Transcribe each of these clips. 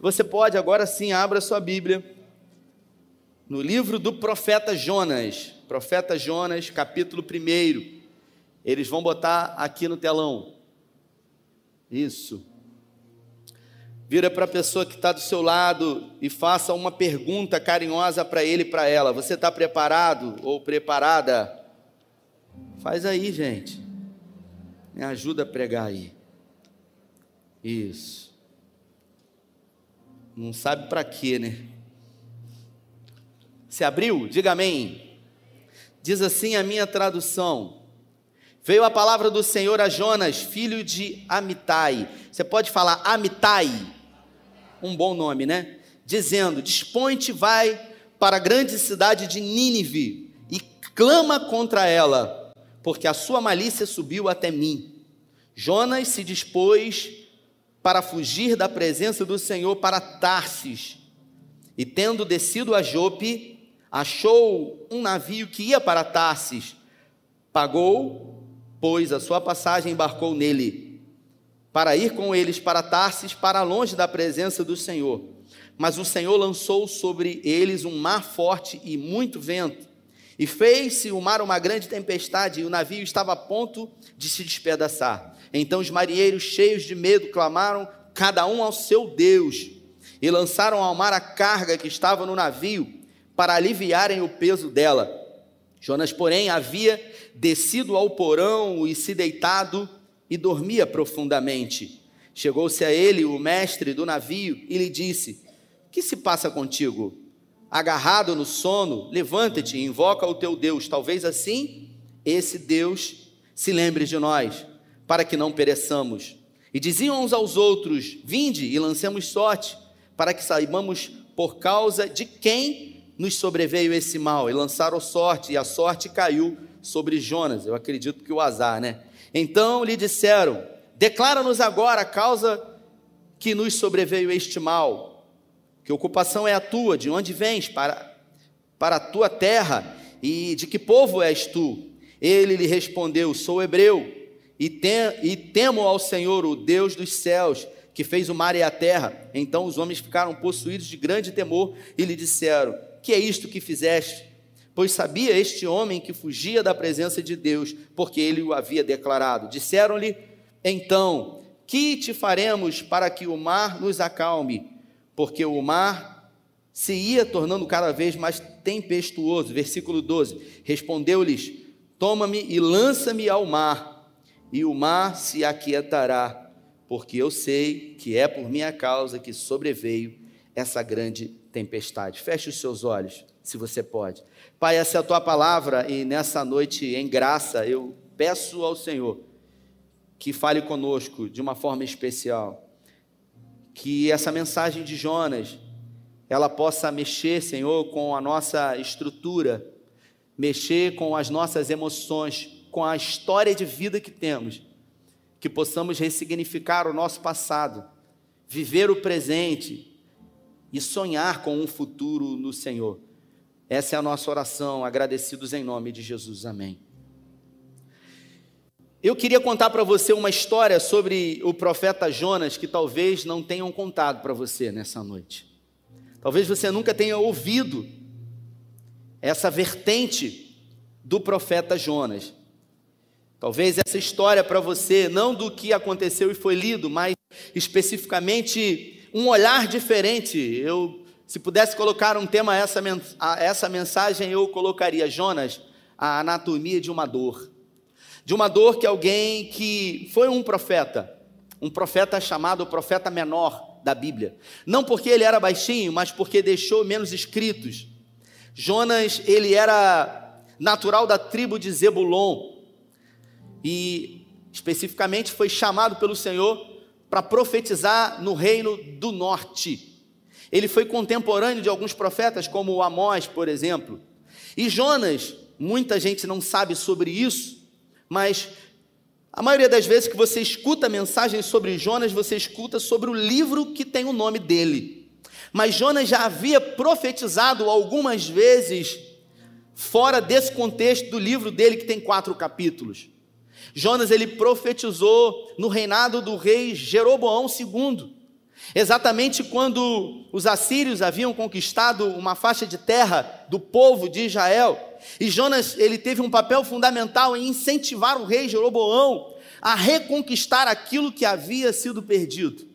Você pode, agora sim, abra sua Bíblia no livro do profeta Jonas. Profeta Jonas, capítulo 1. Eles vão botar aqui no telão. Isso. Vira para a pessoa que está do seu lado e faça uma pergunta carinhosa para ele e para ela. Você está preparado ou preparada? Faz aí, gente. Me ajuda a pregar aí. Isso. Não sabe para quê, né? Se abriu? Diga amém. Diz assim a minha tradução. Veio a palavra do Senhor a Jonas, filho de Amitai. Você pode falar Amitai? Um bom nome, né? Dizendo: Dispõe-te, vai para a grande cidade de Nínive e clama contra ela, porque a sua malícia subiu até mim. Jonas se dispôs para fugir da presença do Senhor para Tarsis. E tendo descido a Jope, achou um navio que ia para Tarsis. Pagou, pois, a sua passagem embarcou nele, para ir com eles para Tarsis, para longe da presença do Senhor. Mas o Senhor lançou sobre eles um mar forte e muito vento, e fez-se o mar uma grande tempestade, e o navio estava a ponto de se despedaçar. Então os marinheiros, cheios de medo, clamaram cada um ao seu Deus e lançaram ao mar a carga que estava no navio para aliviarem o peso dela. Jonas, porém, havia descido ao porão e se deitado e dormia profundamente. Chegou-se a ele o mestre do navio e lhe disse: Que se passa contigo? Agarrado no sono, levanta-te e invoca o teu Deus. Talvez assim esse Deus se lembre de nós para que não pereçamos. E diziam uns aos outros: Vinde e lancemos sorte, para que saibamos por causa de quem nos sobreveio esse mal. E lançaram sorte, e a sorte caiu sobre Jonas. Eu acredito que o azar, né? Então lhe disseram: Declara-nos agora a causa que nos sobreveio este mal. Que ocupação é a tua? De onde vens? Para, para a tua terra? E de que povo és tu? Ele lhe respondeu: Sou hebreu e, tem, e temo ao Senhor, o Deus dos céus, que fez o mar e a terra. Então os homens ficaram possuídos de grande temor e lhe disseram: Que é isto que fizeste? Pois sabia este homem que fugia da presença de Deus, porque ele o havia declarado. Disseram-lhe: Então, que te faremos para que o mar nos acalme? Porque o mar se ia tornando cada vez mais tempestuoso. Versículo 12: Respondeu-lhes: Toma-me e lança-me ao mar e o mar se aquietará, porque eu sei que é por minha causa que sobreveio essa grande tempestade. Feche os seus olhos, se você pode. Pai, essa é a tua palavra e nessa noite, em graça, eu peço ao Senhor que fale conosco de uma forma especial. Que essa mensagem de Jonas, ela possa mexer, Senhor, com a nossa estrutura, mexer com as nossas emoções, com a história de vida que temos, que possamos ressignificar o nosso passado, viver o presente e sonhar com um futuro no Senhor. Essa é a nossa oração, agradecidos em nome de Jesus. Amém. Eu queria contar para você uma história sobre o profeta Jonas que talvez não tenham contado para você nessa noite. Talvez você nunca tenha ouvido essa vertente do profeta Jonas. Talvez essa história para você, não do que aconteceu e foi lido, mas especificamente um olhar diferente. Eu, se pudesse colocar um tema a essa, a essa mensagem, eu colocaria Jonas, a anatomia de uma dor. De uma dor que alguém que foi um profeta, um profeta chamado profeta menor da Bíblia. Não porque ele era baixinho, mas porque deixou menos escritos. Jonas, ele era natural da tribo de Zebulon e especificamente foi chamado pelo Senhor para profetizar no reino do norte. Ele foi contemporâneo de alguns profetas, como Amós, por exemplo. E Jonas, muita gente não sabe sobre isso, mas a maioria das vezes que você escuta mensagens sobre Jonas, você escuta sobre o livro que tem o nome dele. Mas Jonas já havia profetizado algumas vezes fora desse contexto do livro dele, que tem quatro capítulos. Jonas ele profetizou no reinado do rei Jeroboão II. Exatamente quando os assírios haviam conquistado uma faixa de terra do povo de Israel, e Jonas ele teve um papel fundamental em incentivar o rei Jeroboão a reconquistar aquilo que havia sido perdido.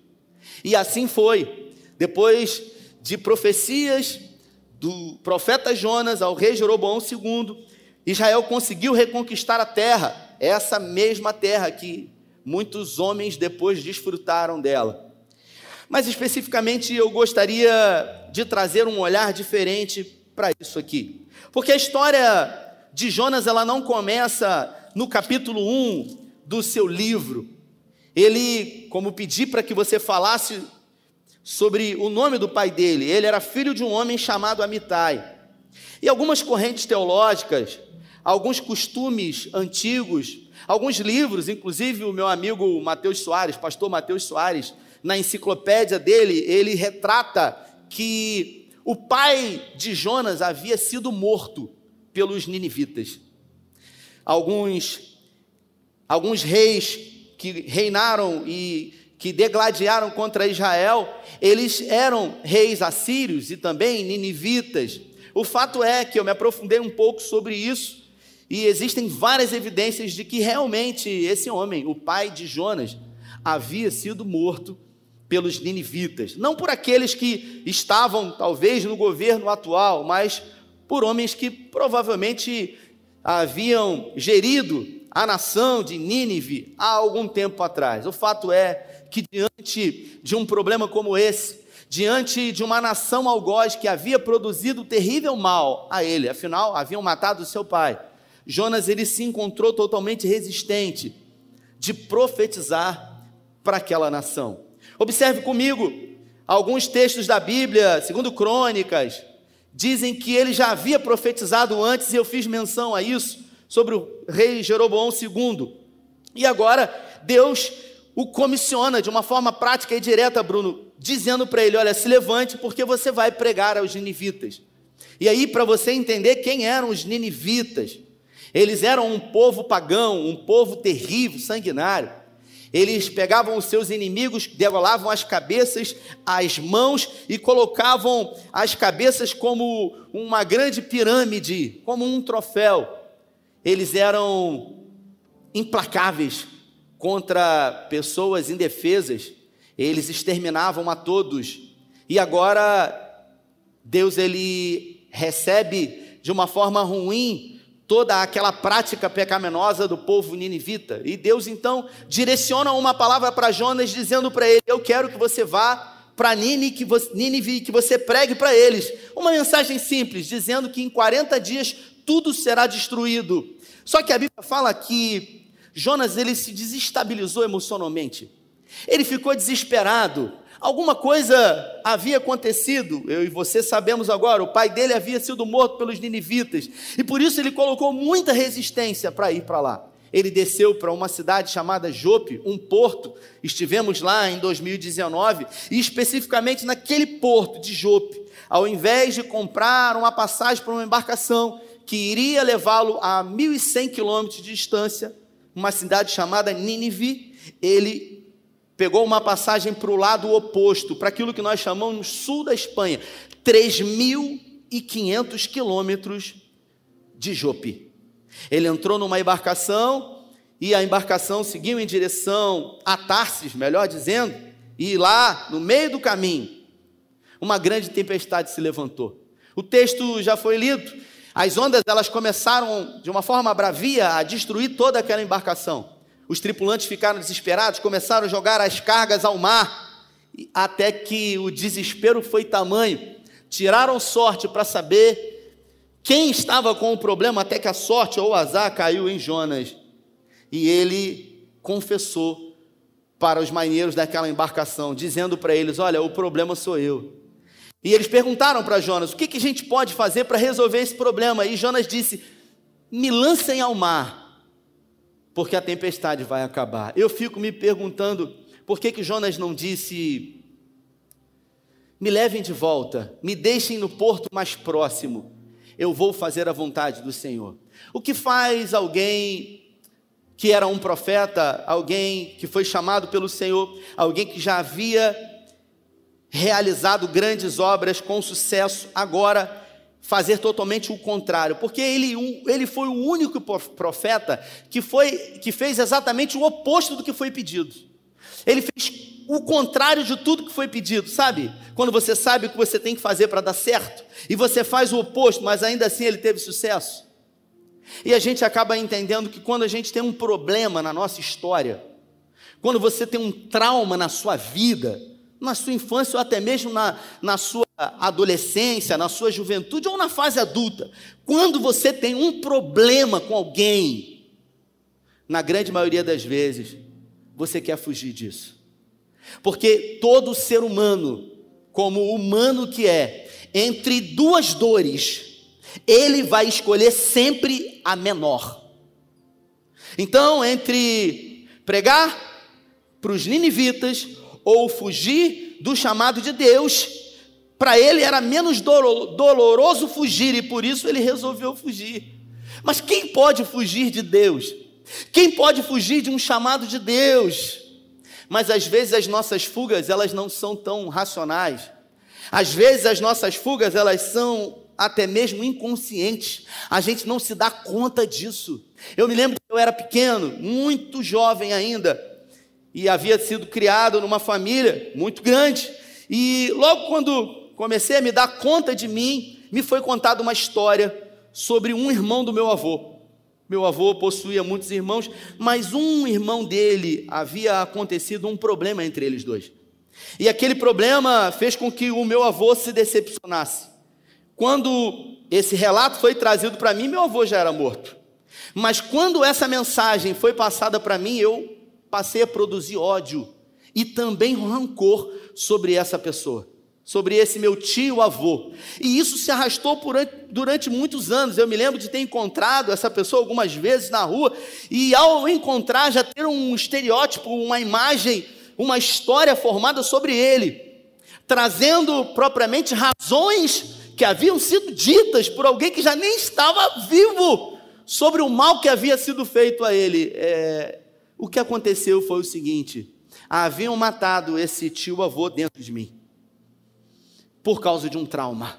E assim foi. Depois de profecias do profeta Jonas ao rei Jeroboão II, Israel conseguiu reconquistar a terra, essa mesma terra que muitos homens depois desfrutaram dela. Mas especificamente eu gostaria de trazer um olhar diferente para isso aqui. Porque a história de Jonas ela não começa no capítulo 1 do seu livro. Ele, como pedi para que você falasse sobre o nome do pai dele, ele era filho de um homem chamado Amitai. E algumas correntes teológicas, alguns costumes antigos, alguns livros, inclusive o meu amigo Mateus Soares, pastor Mateus Soares, na enciclopédia dele, ele retrata que o pai de Jonas havia sido morto pelos ninivitas. Alguns alguns reis que reinaram e que degladiaram contra Israel, eles eram reis assírios e também ninivitas. O fato é que eu me aprofundei um pouco sobre isso e existem várias evidências de que realmente esse homem, o pai de Jonas, havia sido morto pelos ninivitas. Não por aqueles que estavam, talvez, no governo atual, mas por homens que provavelmente haviam gerido a nação de Nínive há algum tempo atrás. O fato é que, diante de um problema como esse, diante de uma nação algoz que havia produzido terrível mal a ele, afinal, haviam matado seu pai, Jonas ele se encontrou totalmente resistente de profetizar para aquela nação. Observe comigo, alguns textos da Bíblia, segundo Crônicas, dizem que ele já havia profetizado antes e eu fiz menção a isso sobre o rei Jeroboão II. E agora Deus o comissiona de uma forma prática e direta, Bruno, dizendo para ele: Olha, se levante, porque você vai pregar aos ninivitas. E aí, para você entender quem eram os ninivitas, eles eram um povo pagão, um povo terrível, sanguinário. Eles pegavam os seus inimigos, degolavam as cabeças, as mãos e colocavam as cabeças como uma grande pirâmide, como um troféu eles eram implacáveis contra pessoas indefesas, eles exterminavam a todos. E agora Deus ele recebe de uma forma ruim toda aquela prática pecaminosa do povo ninivita. E Deus então direciona uma palavra para Jonas dizendo para ele: "Eu quero que você vá para Nínive que você pregue para eles. Uma mensagem simples, dizendo que em 40 dias tudo será destruído. Só que a Bíblia fala que Jonas ele se desestabilizou emocionalmente. Ele ficou desesperado. Alguma coisa havia acontecido, eu e você sabemos agora, o pai dele havia sido morto pelos ninivitas, e por isso ele colocou muita resistência para ir para lá. Ele desceu para uma cidade chamada Jope, um porto. Estivemos lá em 2019 e especificamente naquele porto de Jope, ao invés de comprar uma passagem para uma embarcação, que iria levá-lo a 1.100 quilômetros de distância, uma cidade chamada Nínive, ele pegou uma passagem para o lado oposto, para aquilo que nós chamamos sul da Espanha, 3.500 quilômetros de Jope. Ele entrou numa embarcação e a embarcação seguiu em direção a Tarsis, melhor dizendo, e lá, no meio do caminho, uma grande tempestade se levantou. O texto já foi lido, as ondas elas começaram de uma forma bravia a destruir toda aquela embarcação. Os tripulantes ficaram desesperados, começaram a jogar as cargas ao mar, até que o desespero foi tamanho. Tiraram sorte para saber quem estava com o problema, até que a sorte ou o azar caiu em Jonas. E ele confessou para os marinheiros daquela embarcação, dizendo para eles: Olha, o problema sou eu. E eles perguntaram para Jonas: o que, que a gente pode fazer para resolver esse problema? E Jonas disse: me lancem ao mar, porque a tempestade vai acabar. Eu fico me perguntando por que, que Jonas não disse: me levem de volta, me deixem no porto mais próximo, eu vou fazer a vontade do Senhor. O que faz alguém que era um profeta, alguém que foi chamado pelo Senhor, alguém que já havia realizado grandes obras com sucesso, agora fazer totalmente o contrário, porque ele, ele foi o único profeta que, foi, que fez exatamente o oposto do que foi pedido. Ele fez o contrário de tudo que foi pedido, sabe? Quando você sabe o que você tem que fazer para dar certo, e você faz o oposto, mas ainda assim ele teve sucesso. E a gente acaba entendendo que quando a gente tem um problema na nossa história, quando você tem um trauma na sua vida, na sua infância ou até mesmo na, na sua adolescência, na sua juventude ou na fase adulta, quando você tem um problema com alguém, na grande maioria das vezes, você quer fugir disso. Porque todo ser humano, como humano que é, entre duas dores, ele vai escolher sempre a menor. Então, entre pregar para os ninivitas ou fugir do chamado de Deus, para ele era menos doloroso fugir e por isso ele resolveu fugir. Mas quem pode fugir de Deus? Quem pode fugir de um chamado de Deus? Mas às vezes as nossas fugas, elas não são tão racionais. Às vezes as nossas fugas, elas são até mesmo inconscientes. A gente não se dá conta disso. Eu me lembro que eu era pequeno, muito jovem ainda, e havia sido criado numa família muito grande. E logo quando comecei a me dar conta de mim, me foi contada uma história sobre um irmão do meu avô. Meu avô possuía muitos irmãos, mas um irmão dele havia acontecido um problema entre eles dois. E aquele problema fez com que o meu avô se decepcionasse. Quando esse relato foi trazido para mim, meu avô já era morto. Mas quando essa mensagem foi passada para mim, eu passei a produzir ódio e também rancor sobre essa pessoa, sobre esse meu tio avô. E isso se arrastou por, durante muitos anos. Eu me lembro de ter encontrado essa pessoa algumas vezes na rua e ao encontrar já ter um estereótipo, uma imagem, uma história formada sobre ele, trazendo propriamente razões que haviam sido ditas por alguém que já nem estava vivo sobre o mal que havia sido feito a ele. É, o que aconteceu foi o seguinte: haviam matado esse tio-avô dentro de mim, por causa de um trauma,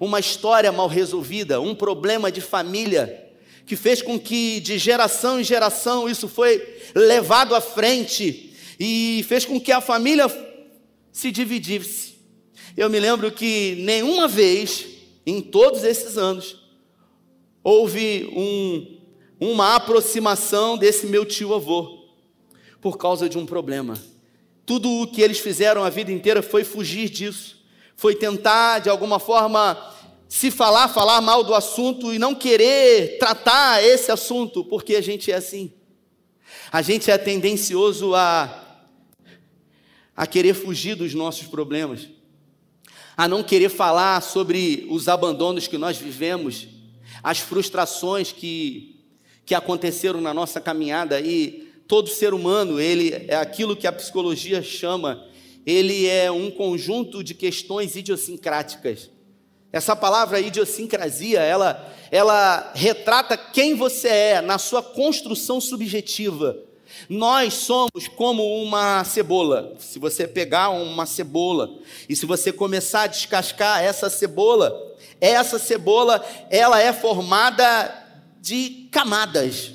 uma história mal resolvida, um problema de família, que fez com que de geração em geração isso foi levado à frente e fez com que a família se dividisse. Eu me lembro que nenhuma vez, em todos esses anos, houve um uma aproximação desse meu tio avô por causa de um problema. Tudo o que eles fizeram a vida inteira foi fugir disso, foi tentar de alguma forma se falar, falar mal do assunto e não querer tratar esse assunto, porque a gente é assim. A gente é tendencioso a a querer fugir dos nossos problemas, a não querer falar sobre os abandonos que nós vivemos, as frustrações que que aconteceram na nossa caminhada e todo ser humano, ele é aquilo que a psicologia chama, ele é um conjunto de questões idiosincráticas. Essa palavra idiosincrasia, ela, ela retrata quem você é na sua construção subjetiva. Nós somos como uma cebola. Se você pegar uma cebola e se você começar a descascar essa cebola, essa cebola, ela é formada de camadas.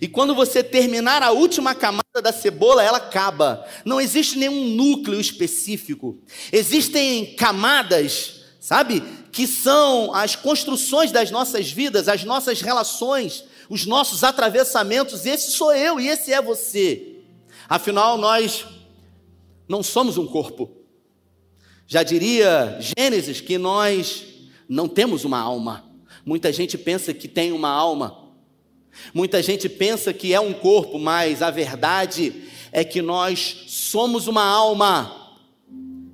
E quando você terminar a última camada da cebola, ela acaba. Não existe nenhum núcleo específico. Existem camadas, sabe? Que são as construções das nossas vidas, as nossas relações, os nossos atravessamentos. Esse sou eu e esse é você. Afinal, nós não somos um corpo. Já diria Gênesis que nós não temos uma alma. Muita gente pensa que tem uma alma. Muita gente pensa que é um corpo, mas a verdade é que nós somos uma alma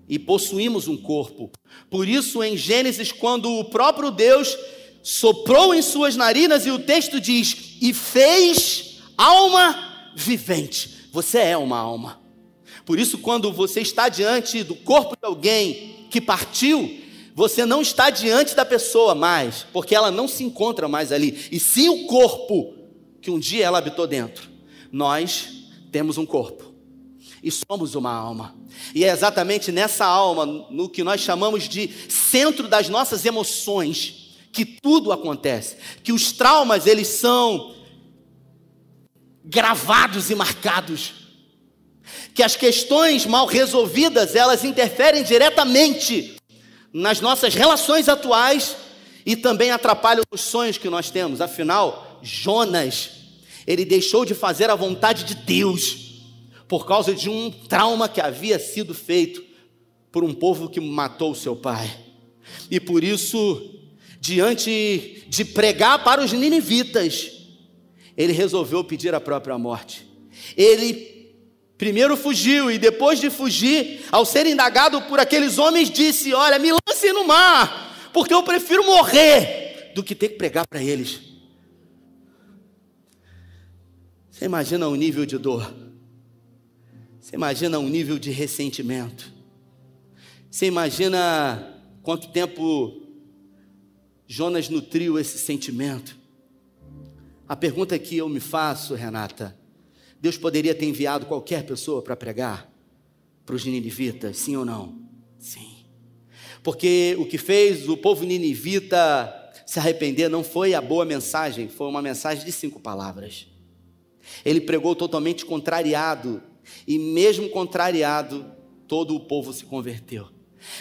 e possuímos um corpo. Por isso, em Gênesis, quando o próprio Deus soprou em suas narinas e o texto diz: "E fez alma vivente". Você é uma alma. Por isso, quando você está diante do corpo de alguém que partiu, você não está diante da pessoa mais, porque ela não se encontra mais ali, e sim o corpo que um dia ela habitou dentro. Nós temos um corpo. e somos uma alma. E é exatamente nessa alma, no que nós chamamos de centro das nossas emoções, que tudo acontece, que os traumas eles são gravados e marcados, que as questões mal resolvidas elas interferem diretamente nas nossas relações atuais e também atrapalham os sonhos que nós temos. Afinal, Jonas, ele deixou de fazer a vontade de Deus por causa de um trauma que havia sido feito por um povo que matou seu pai. E por isso, diante de pregar para os ninivitas, ele resolveu pedir a própria morte. Ele primeiro fugiu e depois de fugir, ao ser indagado por aqueles homens, disse: Olha, me lancem no mar, porque eu prefiro morrer do que ter que pregar para eles. Você imagina o nível de dor? Você imagina um nível de ressentimento? Você imagina quanto tempo Jonas nutriu esse sentimento? A pergunta que eu me faço, Renata, Deus poderia ter enviado qualquer pessoa para pregar para os ninivitas, sim ou não? Sim. Porque o que fez o povo ninivita se arrepender não foi a boa mensagem, foi uma mensagem de cinco palavras. Ele pregou totalmente contrariado e mesmo contrariado, todo o povo se converteu.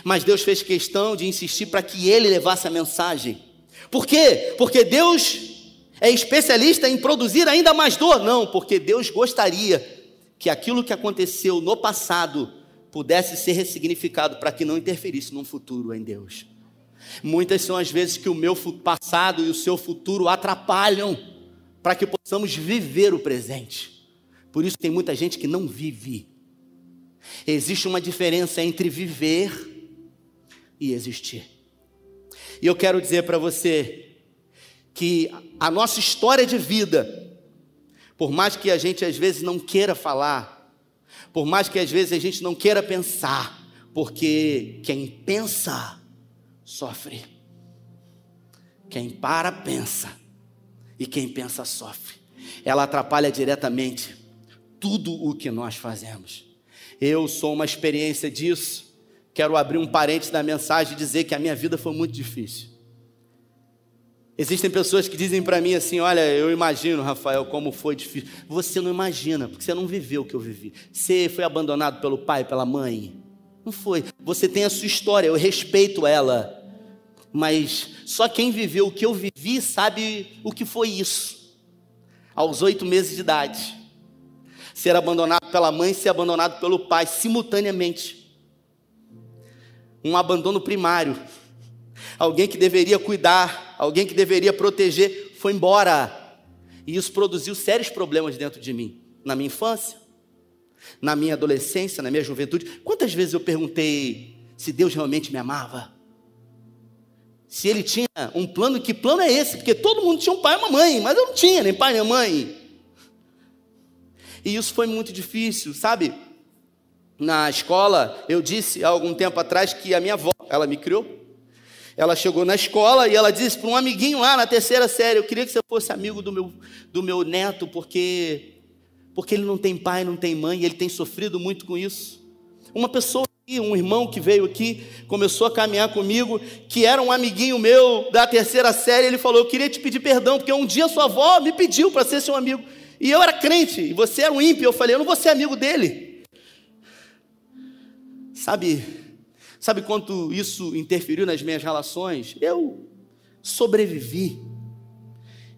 Mas Deus fez questão de insistir para que ele levasse a mensagem. Por quê? Porque Deus é especialista em produzir ainda mais dor? Não, porque Deus gostaria que aquilo que aconteceu no passado pudesse ser ressignificado para que não interferisse no futuro em Deus. Muitas são as vezes que o meu passado e o seu futuro atrapalham para que possamos viver o presente. Por isso tem muita gente que não vive. Existe uma diferença entre viver e existir. E eu quero dizer para você que a nossa história de vida, por mais que a gente às vezes não queira falar, por mais que às vezes a gente não queira pensar, porque quem pensa sofre. Quem para pensa e quem pensa sofre. Ela atrapalha diretamente tudo o que nós fazemos. Eu sou uma experiência disso. Quero abrir um parênteses da mensagem e dizer que a minha vida foi muito difícil. Existem pessoas que dizem para mim assim: Olha, eu imagino, Rafael, como foi difícil. Você não imagina, porque você não viveu o que eu vivi. Você foi abandonado pelo pai, pela mãe. Não foi. Você tem a sua história, eu respeito ela. Mas só quem viveu o que eu vivi sabe o que foi isso. Aos oito meses de idade, ser abandonado pela mãe ser abandonado pelo pai simultaneamente. Um abandono primário. Alguém que deveria cuidar, alguém que deveria proteger, foi embora. E isso produziu sérios problemas dentro de mim, na minha infância, na minha adolescência, na minha juventude. Quantas vezes eu perguntei se Deus realmente me amava? Se ele tinha um plano, que plano é esse? Porque todo mundo tinha um pai e uma mãe, mas eu não tinha nem pai nem mãe. E isso foi muito difícil, sabe? Na escola, eu disse há algum tempo atrás que a minha avó, ela me criou. Ela chegou na escola e ela disse para um amiguinho lá na terceira série: Eu queria que você fosse amigo do meu, do meu neto, porque, porque ele não tem pai, não tem mãe, e ele tem sofrido muito com isso. Uma pessoa aqui, um irmão que veio aqui, começou a caminhar comigo, que era um amiguinho meu da terceira série, ele falou: Eu queria te pedir perdão, porque um dia sua avó me pediu para ser seu amigo. E eu era crente, e você era um ímpio. Eu falei, eu não vou ser amigo dele. Sabe, sabe quanto isso interferiu nas minhas relações? Eu sobrevivi.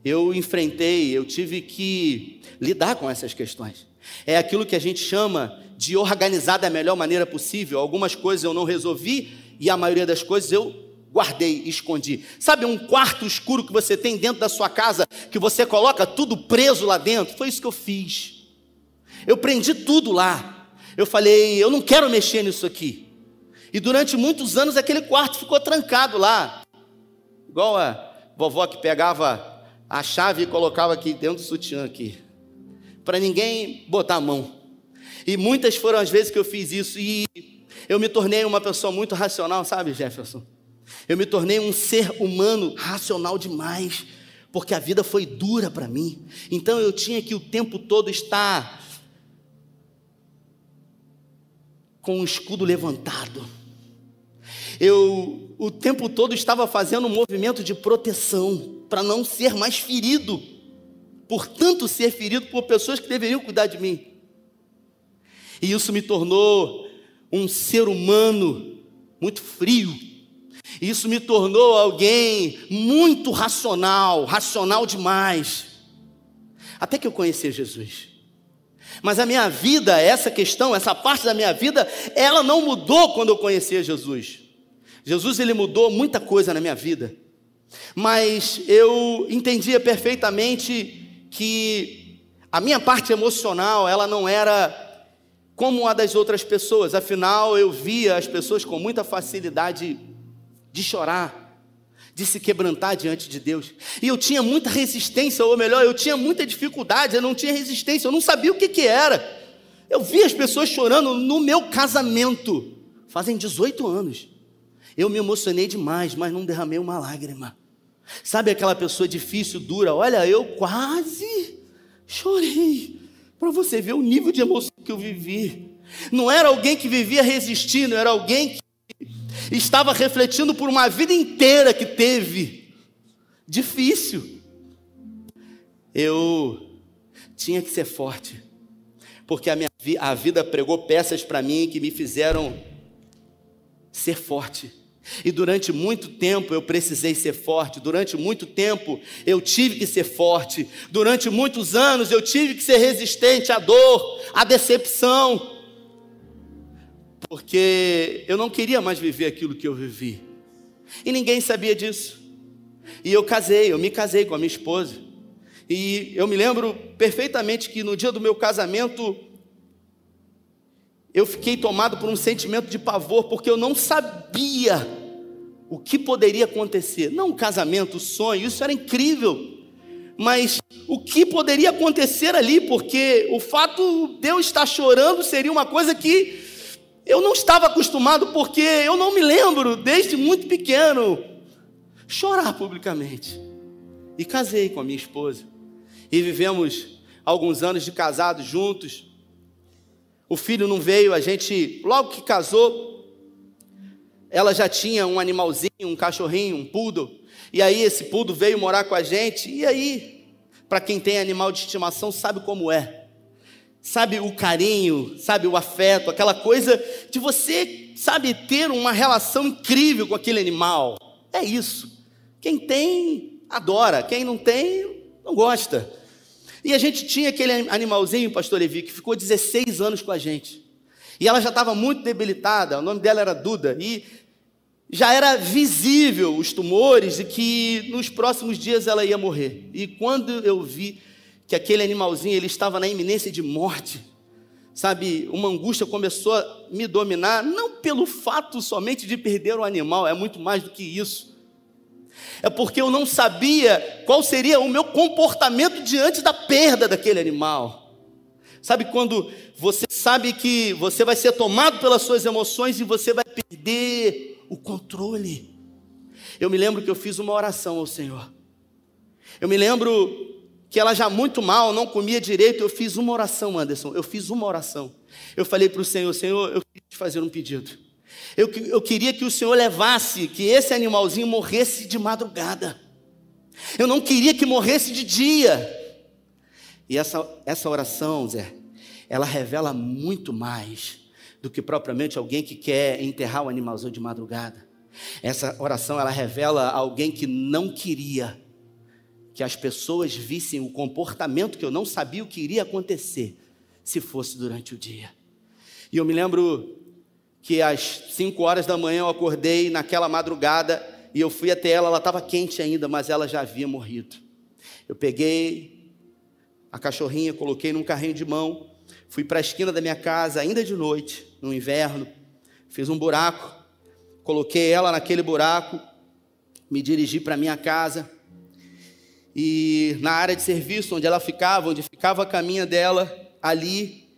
Eu enfrentei, eu tive que lidar com essas questões. É aquilo que a gente chama de organizar da melhor maneira possível. Algumas coisas eu não resolvi e a maioria das coisas eu guardei, escondi. Sabe um quarto escuro que você tem dentro da sua casa, que você coloca tudo preso lá dentro? Foi isso que eu fiz. Eu prendi tudo lá. Eu falei, eu não quero mexer nisso aqui. E durante muitos anos aquele quarto ficou trancado lá. Igual a vovó que pegava a chave e colocava aqui dentro do sutiã aqui. Para ninguém botar a mão. E muitas foram as vezes que eu fiz isso e eu me tornei uma pessoa muito racional, sabe, Jefferson? Eu me tornei um ser humano racional demais, porque a vida foi dura para mim. Então eu tinha que o tempo todo estar com o escudo levantado. Eu o tempo todo estava fazendo um movimento de proteção para não ser mais ferido, portanto ser ferido por pessoas que deveriam cuidar de mim. E isso me tornou um ser humano muito frio. Isso me tornou alguém muito racional, racional demais. Até que eu conheci Jesus. Mas a minha vida, essa questão, essa parte da minha vida, ela não mudou quando eu conheci Jesus. Jesus ele mudou muita coisa na minha vida. Mas eu entendia perfeitamente que a minha parte emocional, ela não era como a das outras pessoas. Afinal, eu via as pessoas com muita facilidade de chorar, de se quebrantar diante de Deus. E eu tinha muita resistência, ou melhor, eu tinha muita dificuldade, eu não tinha resistência, eu não sabia o que, que era. Eu via as pessoas chorando no meu casamento, fazem 18 anos. Eu me emocionei demais, mas não derramei uma lágrima. Sabe aquela pessoa difícil, dura? Olha, eu quase chorei. Para você ver o nível de emoção que eu vivi. Não era alguém que vivia resistindo, era alguém que estava refletindo por uma vida inteira que teve. Difícil. Eu tinha que ser forte, porque a minha a vida pregou peças para mim que me fizeram ser forte. E durante muito tempo eu precisei ser forte, durante muito tempo eu tive que ser forte, durante muitos anos eu tive que ser resistente à dor, à decepção, porque eu não queria mais viver aquilo que eu vivi, e ninguém sabia disso. E eu casei, eu me casei com a minha esposa, e eu me lembro perfeitamente que no dia do meu casamento, eu fiquei tomado por um sentimento de pavor, porque eu não sabia o que poderia acontecer. Não um casamento, um sonho, isso era incrível. Mas o que poderia acontecer ali, porque o fato de eu estar chorando seria uma coisa que eu não estava acostumado, porque eu não me lembro, desde muito pequeno, chorar publicamente. E casei com a minha esposa. E vivemos alguns anos de casados juntos. O filho não veio, a gente, logo que casou, ela já tinha um animalzinho, um cachorrinho, um poodle. E aí esse poodle veio morar com a gente. E aí, para quem tem animal de estimação, sabe como é. Sabe o carinho, sabe o afeto, aquela coisa de você, sabe, ter uma relação incrível com aquele animal. É isso. Quem tem, adora. Quem não tem, não gosta. E a gente tinha aquele animalzinho, pastor Levi, que ficou 16 anos com a gente. E ela já estava muito debilitada, o nome dela era Duda, e já era visível os tumores e que nos próximos dias ela ia morrer. E quando eu vi que aquele animalzinho ele estava na iminência de morte, sabe, uma angústia começou a me dominar, não pelo fato somente de perder o animal, é muito mais do que isso. É porque eu não sabia qual seria o meu comportamento diante da perda daquele animal. Sabe quando você sabe que você vai ser tomado pelas suas emoções e você vai perder o controle? Eu me lembro que eu fiz uma oração ao Senhor. Eu me lembro que ela já muito mal, não comia direito. Eu fiz uma oração, Anderson. Eu fiz uma oração. Eu falei para o Senhor: Senhor, eu queria te fazer um pedido. Eu, eu queria que o Senhor levasse, que esse animalzinho morresse de madrugada. Eu não queria que morresse de dia. E essa, essa oração, Zé, ela revela muito mais do que propriamente alguém que quer enterrar o animalzinho de madrugada. Essa oração, ela revela alguém que não queria que as pessoas vissem o comportamento que eu não sabia o que iria acontecer se fosse durante o dia. E eu me lembro que às 5 horas da manhã eu acordei naquela madrugada e eu fui até ela, ela estava quente ainda, mas ela já havia morrido. Eu peguei a cachorrinha, coloquei num carrinho de mão, fui para a esquina da minha casa, ainda de noite, no inverno, fiz um buraco, coloquei ela naquele buraco, me dirigi para minha casa. E na área de serviço onde ela ficava, onde ficava a caminha dela, ali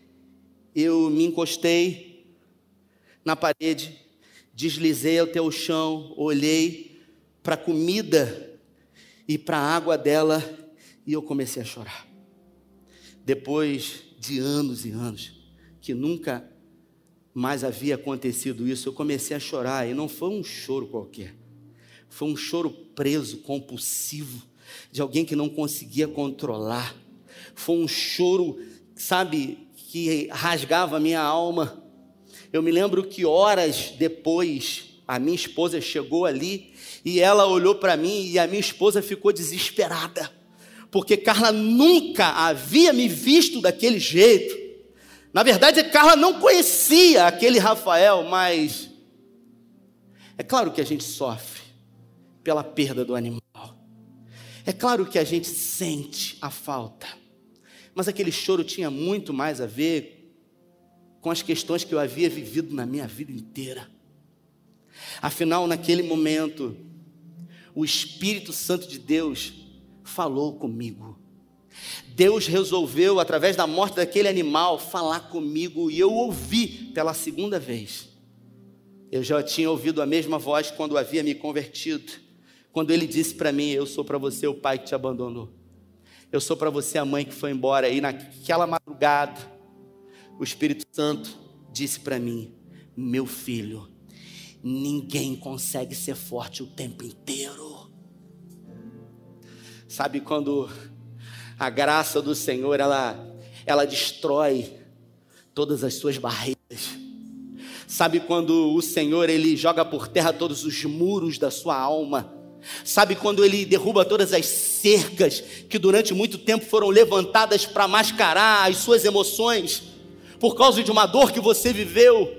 eu me encostei na parede, deslizei até o chão, olhei para a comida e para a água dela e eu comecei a chorar. Depois de anos e anos, que nunca mais havia acontecido isso, eu comecei a chorar, e não foi um choro qualquer, foi um choro preso, compulsivo, de alguém que não conseguia controlar, foi um choro, sabe, que rasgava a minha alma. Eu me lembro que horas depois, a minha esposa chegou ali e ela olhou para mim e a minha esposa ficou desesperada, porque Carla nunca havia me visto daquele jeito. Na verdade, Carla não conhecia aquele Rafael, mas é claro que a gente sofre pela perda do animal. É claro que a gente sente a falta. Mas aquele choro tinha muito mais a ver com as questões que eu havia vivido na minha vida inteira. Afinal, naquele momento, o Espírito Santo de Deus falou comigo. Deus resolveu, através da morte daquele animal, falar comigo e eu ouvi pela segunda vez. Eu já tinha ouvido a mesma voz quando havia me convertido, quando ele disse para mim: Eu sou para você o pai que te abandonou, eu sou para você a mãe que foi embora. E naquela madrugada, o Espírito Santo disse para mim: Meu filho, ninguém consegue ser forte o tempo inteiro. Sabe quando a graça do Senhor, ela, ela destrói todas as suas barreiras. Sabe quando o Senhor, ele joga por terra todos os muros da sua alma. Sabe quando ele derruba todas as cercas que durante muito tempo foram levantadas para mascarar as suas emoções por causa de uma dor que você viveu?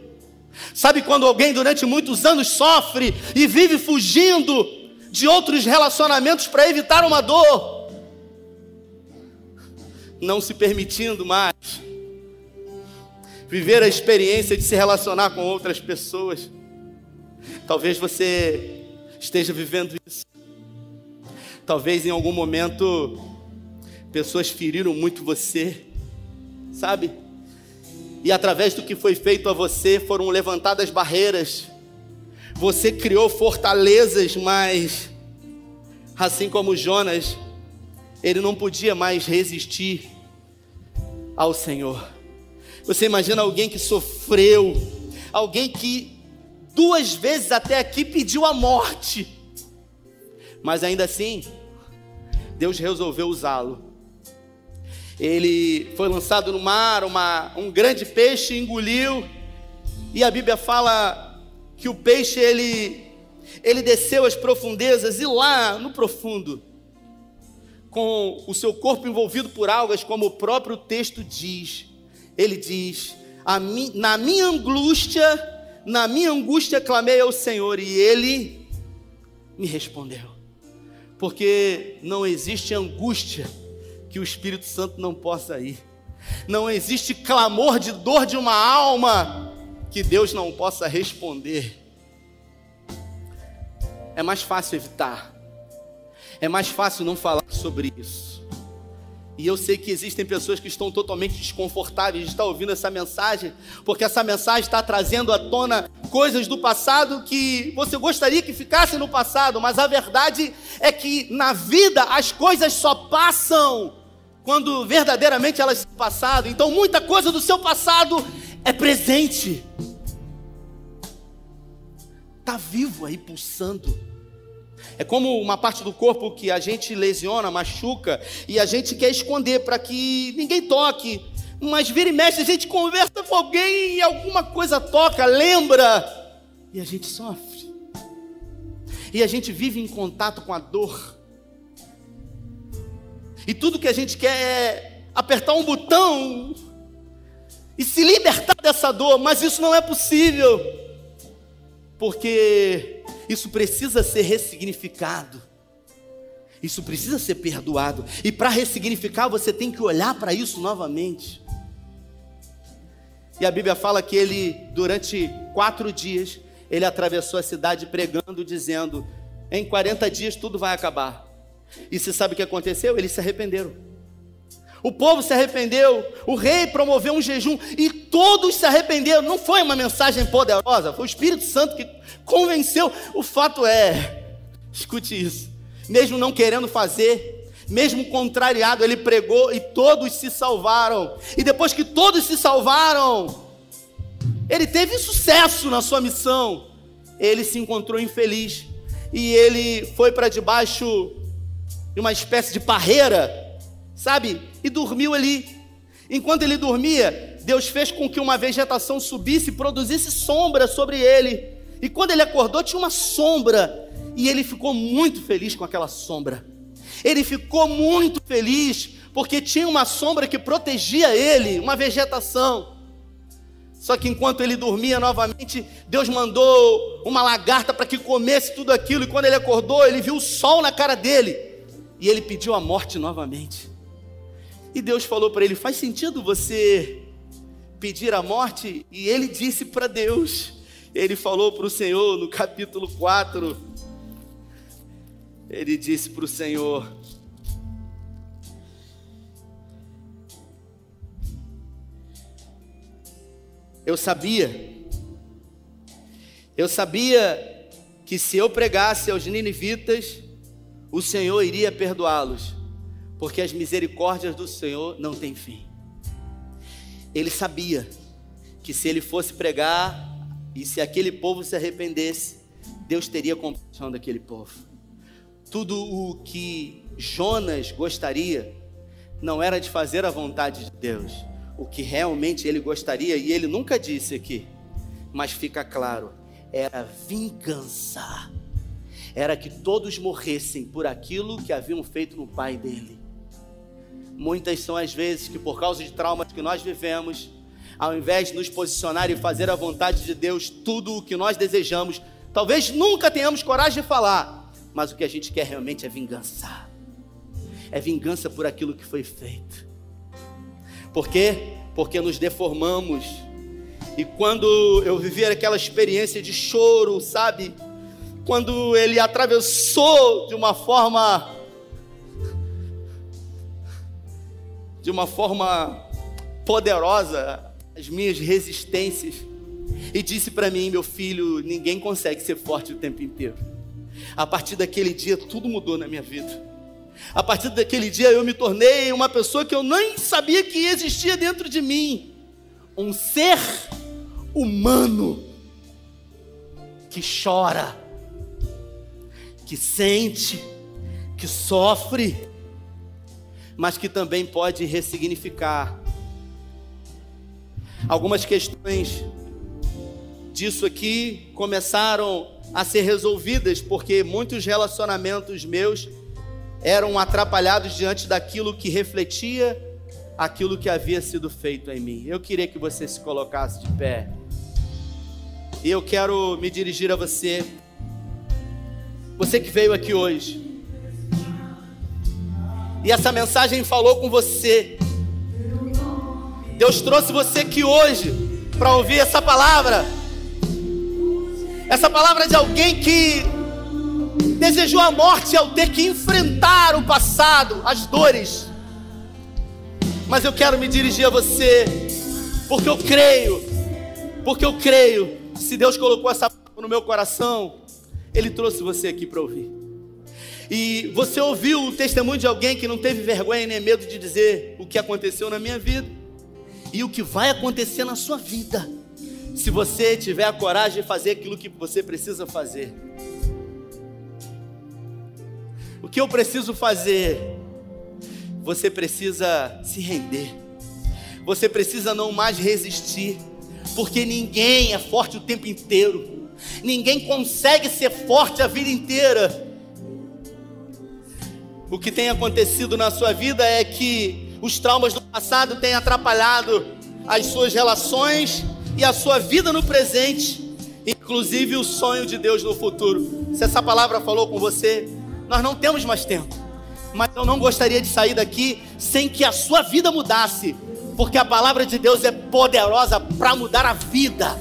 Sabe quando alguém durante muitos anos sofre e vive fugindo de outros relacionamentos para evitar uma dor? Não se permitindo mais viver a experiência de se relacionar com outras pessoas. Talvez você esteja vivendo isso. Talvez em algum momento pessoas feriram muito você, sabe? E através do que foi feito a você foram levantadas barreiras. Você criou fortalezas, mas assim como Jonas, ele não podia mais resistir ao Senhor. Você imagina alguém que sofreu, alguém que duas vezes até aqui pediu a morte, mas ainda assim, Deus resolveu usá-lo. Ele foi lançado no mar, uma, um grande peixe engoliu, e a Bíblia fala que o peixe ele, ele desceu às profundezas, e lá no profundo, com o seu corpo envolvido por algas, como o próprio texto diz. Ele diz: Na minha angústia, na minha angústia clamei ao Senhor e ele me respondeu. Porque não existe angústia que o Espírito Santo não possa ir. Não existe clamor de dor de uma alma que Deus não possa responder. É mais fácil evitar é mais fácil não falar sobre isso. E eu sei que existem pessoas que estão totalmente desconfortáveis de estar ouvindo essa mensagem, porque essa mensagem está trazendo à tona coisas do passado que você gostaria que ficassem no passado, mas a verdade é que na vida as coisas só passam quando verdadeiramente elas são passado. Então muita coisa do seu passado é presente. Está vivo aí pulsando. É como uma parte do corpo que a gente lesiona, machuca, e a gente quer esconder para que ninguém toque. Mas vira e mexe, a gente conversa com alguém e alguma coisa toca, lembra, e a gente sofre. E a gente vive em contato com a dor. E tudo que a gente quer é apertar um botão e se libertar dessa dor, mas isso não é possível, porque isso precisa ser ressignificado. Isso precisa ser perdoado. E para ressignificar, você tem que olhar para isso novamente. E a Bíblia fala que ele, durante quatro dias, ele atravessou a cidade pregando, dizendo: em 40 dias tudo vai acabar. E você sabe o que aconteceu? Eles se arrependeram. O povo se arrependeu, o rei promoveu um jejum e todos se arrependeram. Não foi uma mensagem poderosa, foi o Espírito Santo que convenceu. O fato é, escute isso, mesmo não querendo fazer, mesmo contrariado, ele pregou e todos se salvaram. E depois que todos se salvaram, ele teve sucesso na sua missão, ele se encontrou infeliz e ele foi para debaixo de uma espécie de parreira, sabe? E dormiu ali. Enquanto ele dormia, Deus fez com que uma vegetação subisse e produzisse sombra sobre ele. E quando ele acordou, tinha uma sombra. E ele ficou muito feliz com aquela sombra. Ele ficou muito feliz porque tinha uma sombra que protegia ele, uma vegetação. Só que enquanto ele dormia novamente, Deus mandou uma lagarta para que comesse tudo aquilo. E quando ele acordou, ele viu o sol na cara dele. E ele pediu a morte novamente. E Deus falou para ele: Faz sentido você pedir a morte? E ele disse para Deus: Ele falou para o Senhor no capítulo 4. Ele disse para o Senhor: Eu sabia, eu sabia que se eu pregasse aos ninivitas, o Senhor iria perdoá-los, porque as misericórdias do Senhor não têm fim. Ele sabia que se ele fosse pregar e se aquele povo se arrependesse, Deus teria compaixão daquele povo. Tudo o que Jonas gostaria não era de fazer a vontade de Deus, o que realmente ele gostaria, e ele nunca disse aqui, mas fica claro, era vingança. Era que todos morressem por aquilo que haviam feito no pai dele. Muitas são as vezes que, por causa de traumas que nós vivemos, ao invés de nos posicionar e fazer a vontade de Deus, tudo o que nós desejamos, talvez nunca tenhamos coragem de falar, mas o que a gente quer realmente é vingança. É vingança por aquilo que foi feito. Por quê? Porque nos deformamos. E quando eu vivi aquela experiência de choro, sabe? Quando ele atravessou de uma forma de uma forma poderosa as minhas resistências e disse para mim, meu filho, ninguém consegue ser forte o tempo inteiro. A partir daquele dia tudo mudou na minha vida. A partir daquele dia eu me tornei uma pessoa que eu nem sabia que existia dentro de mim. Um ser humano que chora, que sente, que sofre, mas que também pode ressignificar. Algumas questões disso aqui começaram a ser resolvidas porque muitos relacionamentos meus eram atrapalhados diante daquilo que refletia aquilo que havia sido feito em mim. Eu queria que você se colocasse de pé. E eu quero me dirigir a você. Você que veio aqui hoje. E essa mensagem falou com você. Deus trouxe você aqui hoje para ouvir essa palavra. Essa palavra de alguém que desejou a morte ao ter que enfrentar o passado, as dores. Mas eu quero me dirigir a você, porque eu creio, porque eu creio, se Deus colocou essa no meu coração, Ele trouxe você aqui para ouvir. E você ouviu o testemunho de alguém que não teve vergonha nem medo de dizer o que aconteceu na minha vida e o que vai acontecer na sua vida, se você tiver a coragem de fazer aquilo que você precisa fazer. O que eu preciso fazer? Você precisa se render. Você precisa não mais resistir, porque ninguém é forte o tempo inteiro. Ninguém consegue ser forte a vida inteira. O que tem acontecido na sua vida é que os traumas do passado têm atrapalhado as suas relações e a sua vida no presente, inclusive o sonho de Deus no futuro. Se essa palavra falou com você, nós não temos mais tempo. Mas eu não gostaria de sair daqui sem que a sua vida mudasse, porque a palavra de Deus é poderosa para mudar a vida,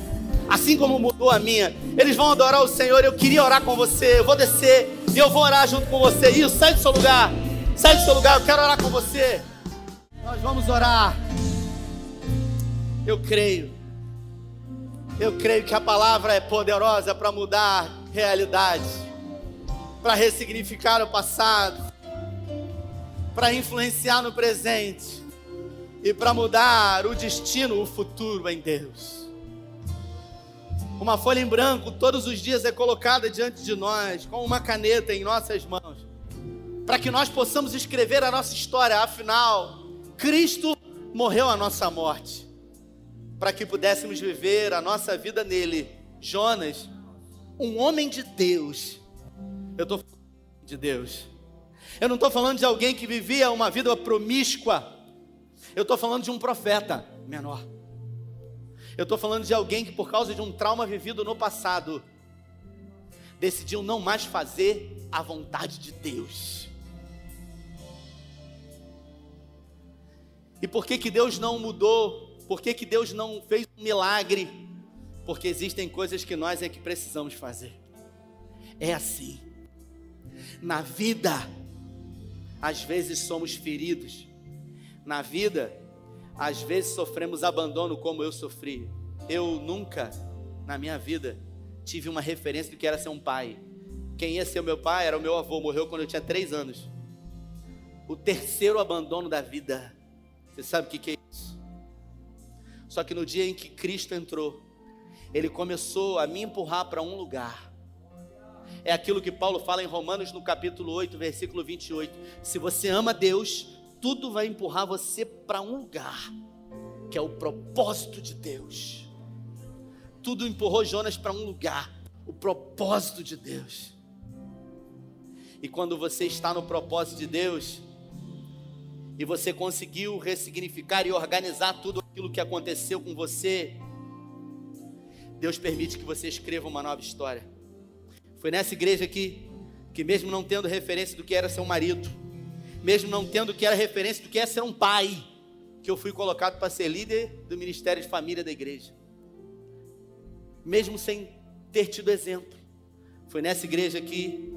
assim como mudou a minha. Eles vão adorar o Senhor. Eu queria orar com você. Eu vou descer e eu vou orar junto com você. Isso, sai do seu lugar. Sai do seu lugar. Eu quero orar com você. Nós vamos orar. Eu creio. Eu creio que a palavra é poderosa para mudar realidades para ressignificar o passado, para influenciar no presente e para mudar o destino, o futuro em Deus. Uma folha em branco todos os dias é colocada diante de nós, com uma caneta em nossas mãos, para que nós possamos escrever a nossa história. Afinal, Cristo morreu a nossa morte, para que pudéssemos viver a nossa vida nele. Jonas, um homem de Deus. Eu estou falando de Deus. Eu não estou falando de alguém que vivia uma vida promíscua. Eu estou falando de um profeta menor. Eu estou falando de alguém que, por causa de um trauma vivido no passado, decidiu não mais fazer a vontade de Deus. E por que, que Deus não mudou? Por que, que Deus não fez um milagre? Porque existem coisas que nós é que precisamos fazer. É assim. Na vida, às vezes somos feridos. Na vida, às vezes sofremos abandono como eu sofri. Eu nunca, na minha vida, tive uma referência do que era ser um pai. Quem ia ser o meu pai era o meu avô, morreu quando eu tinha três anos. O terceiro abandono da vida. Você sabe o que é isso? Só que no dia em que Cristo entrou, Ele começou a me empurrar para um lugar. É aquilo que Paulo fala em Romanos no capítulo 8, versículo 28. Se você ama Deus, tudo vai empurrar você para um lugar, que é o propósito de Deus. Tudo empurrou Jonas para um lugar, o propósito de Deus. E quando você está no propósito de Deus, e você conseguiu ressignificar e organizar tudo aquilo que aconteceu com você, Deus permite que você escreva uma nova história. Foi nessa igreja aqui que, mesmo não tendo referência do que era seu marido, mesmo não tendo que era referência do que é ser um pai, que eu fui colocado para ser líder do ministério de família da igreja. Mesmo sem ter tido exemplo. Foi nessa igreja aqui,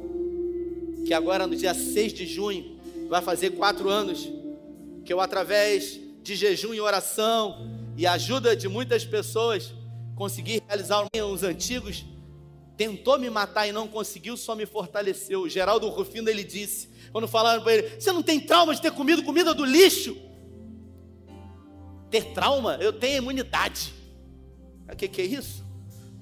que agora no dia 6 de junho, vai fazer quatro anos, que eu, através de jejum e oração e ajuda de muitas pessoas, consegui realizar os antigos. Tentou me matar e não conseguiu, só me fortaleceu. O Geraldo Rufino ele disse: quando falaram para ele: Você não tem trauma de ter comido comida do lixo? Ter trauma? Eu tenho imunidade. O que, que é isso?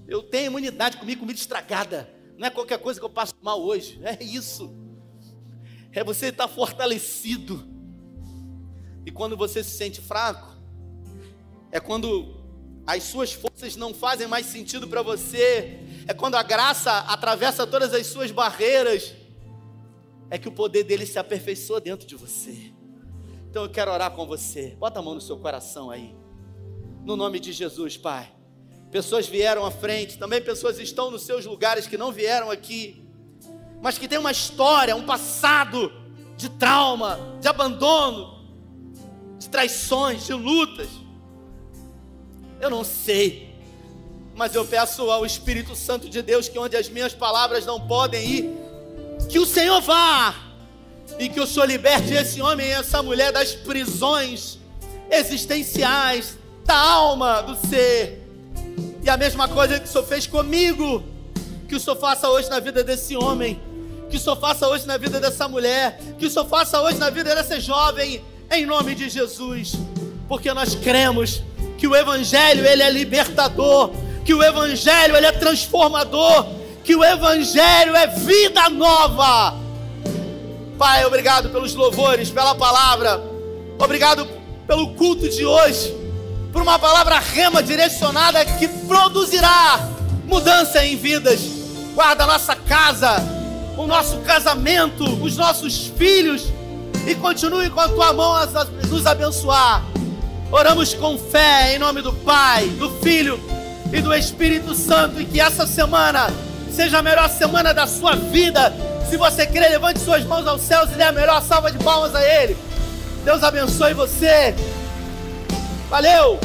Eu tenho imunidade, comi comida estragada. Não é qualquer coisa que eu passo mal hoje. É isso. É você estar fortalecido. E quando você se sente fraco, é quando as suas forças não fazem mais sentido para você, é quando a graça atravessa todas as suas barreiras é que o poder dele se aperfeiçoa dentro de você. Então eu quero orar com você. Bota a mão no seu coração aí. No nome de Jesus, Pai. Pessoas vieram à frente, também pessoas estão nos seus lugares que não vieram aqui, mas que tem uma história, um passado de trauma, de abandono, de traições, de lutas. Eu não sei, mas eu peço ao Espírito Santo de Deus que onde as minhas palavras não podem ir, que o Senhor vá e que o Senhor liberte esse homem e essa mulher das prisões existenciais, da alma, do ser. E a mesma coisa que o Senhor fez comigo, que o Senhor faça hoje na vida desse homem, que o Senhor faça hoje na vida dessa mulher, que o Senhor faça hoje na vida dessa jovem, em nome de Jesus, porque nós cremos que o Evangelho ele é libertador, que o Evangelho ele é transformador que o Evangelho é vida nova. Pai, obrigado pelos louvores, pela palavra, obrigado pelo culto de hoje, por uma palavra rema direcionada que produzirá mudança em vidas. Guarda a nossa casa, o nosso casamento, os nossos filhos e continue com a tua mão a nos abençoar. Oramos com fé em nome do Pai, do Filho e do Espírito Santo e que essa semana seja a melhor semana da sua vida. Se você crê, levante suas mãos aos céus e dê a melhor salva de palmas a Ele. Deus abençoe você. Valeu!